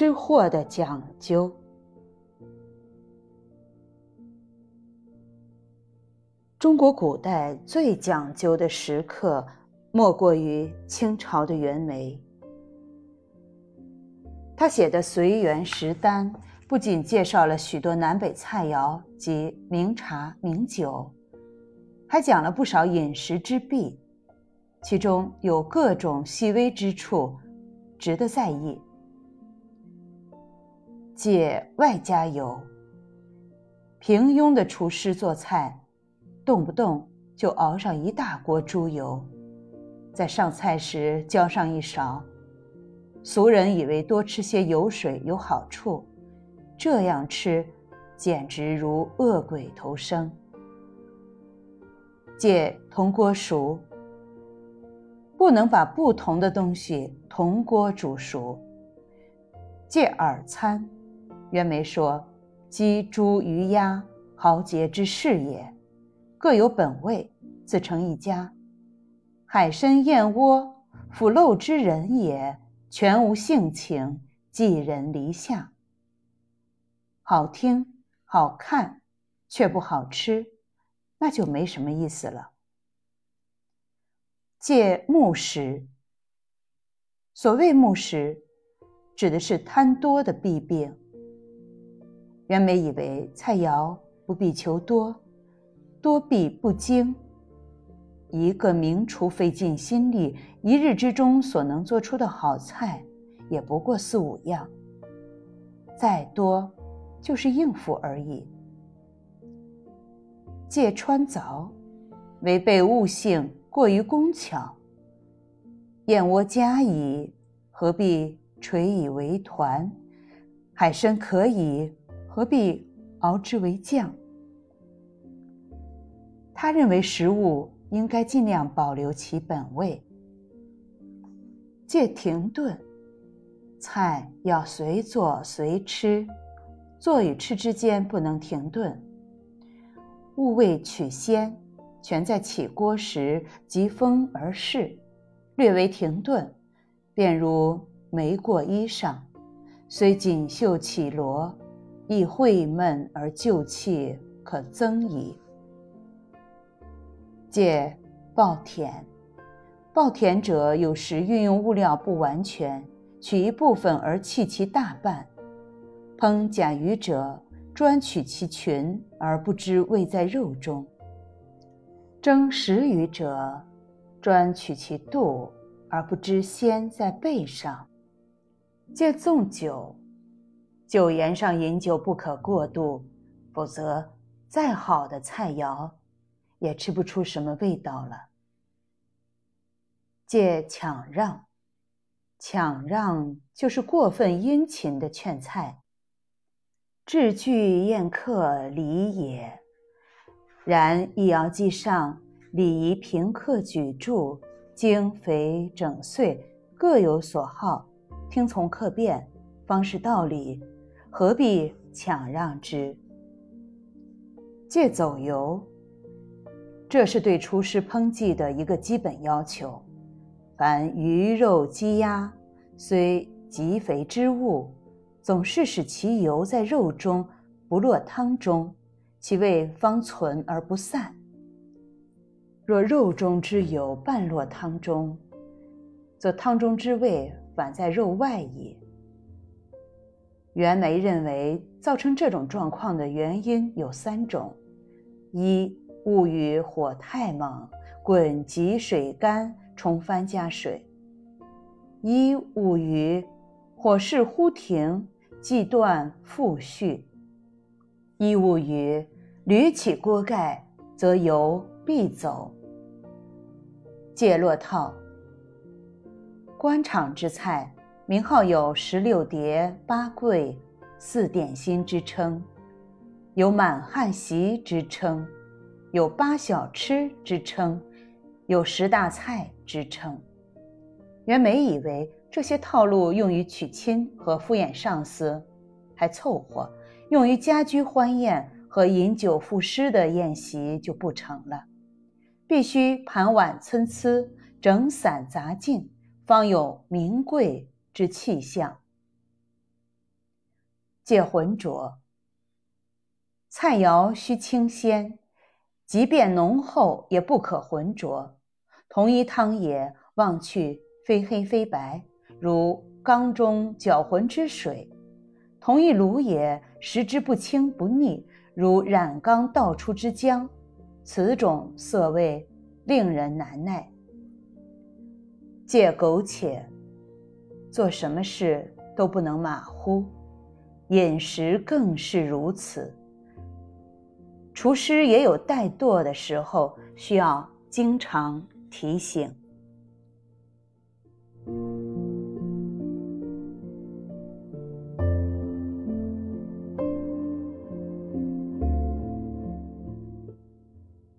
吃货的讲究。中国古代最讲究的食客，莫过于清朝的袁枚。他写的《随园食单》不仅介绍了许多南北菜肴及名茶名酒，还讲了不少饮食之弊，其中有各种细微之处，值得在意。借外加油。平庸的厨师做菜，动不动就熬上一大锅猪油，在上菜时浇上一勺。俗人以为多吃些油水有好处，这样吃简直如恶鬼投生。借铜锅熟，不能把不同的东西同锅煮熟。借耳餐。袁枚说：“鸡、猪、鱼、鸭，豪杰之士也，各有本位，自成一家。海参、燕窝，腐陋之人也，全无性情，寄人篱下。好听、好看，却不好吃，那就没什么意思了。”借木食。所谓木食，指的是贪多的弊病。袁枚以为菜肴不必求多，多必不精。一个名厨费尽心力，一日之中所能做出的好菜，也不过四五样。再多，就是应付而已。借穿凿，违背物性，过于工巧。燕窝佳矣，何必垂以为团？海参可以。何必熬之为酱？他认为食物应该尽量保留其本味。戒停顿，菜要随做随吃，做与吃之间不能停顿。物味取鲜，全在起锅时即风而逝，略为停顿，便如没过衣裳，虽锦绣绮罗。亦晦闷而旧气可增矣。借暴殄，暴殄者有时运用物料不完全，取一部分而弃其大半；烹甲鱼者专取其群而不知味在肉中；蒸食鱼者专取其肚而不知鲜在背上。借纵酒。酒宴上饮酒不可过度，否则再好的菜肴也吃不出什么味道了。借抢让，抢让就是过分殷勤的劝菜。置具宴客礼也，然一肴既上，礼仪平客举箸，精肥整碎各有所好，听从客便，方是道理。何必抢让之？借走油，这是对厨师烹计的一个基本要求。凡鱼肉鸡鸭，虽极肥之物，总是使其油在肉中不落汤中，其味方存而不散。若肉中之油半落汤中，则汤中之味反在肉外矣。袁枚认为，造成这种状况的原因有三种：一、物与火太猛，滚急水干，冲翻加水；一物与火势忽停，即断复续；一物与捋起锅盖，则油必走。解落套，官场之菜。名号有十六碟、八桂、四点心之称，有满汉席之称，有八小吃之称，有十大菜之称。袁枚以为这些套路用于娶亲和敷衍上司还凑合，用于家居欢宴和饮酒赋诗的宴席就不成了，必须盘碗参差，整散杂进，方有名贵之气象。戒浑浊，菜肴须清鲜。即便浓厚，也不可浑浊。同一汤也，望去非黑非白，如缸中搅浑之水；同一卤也，食之不清不腻，如染缸倒出之浆。此种色味，令人难耐。戒苟且，做什么事都不能马虎，饮食更是如此。厨师也有怠惰的时候，需要经常提醒。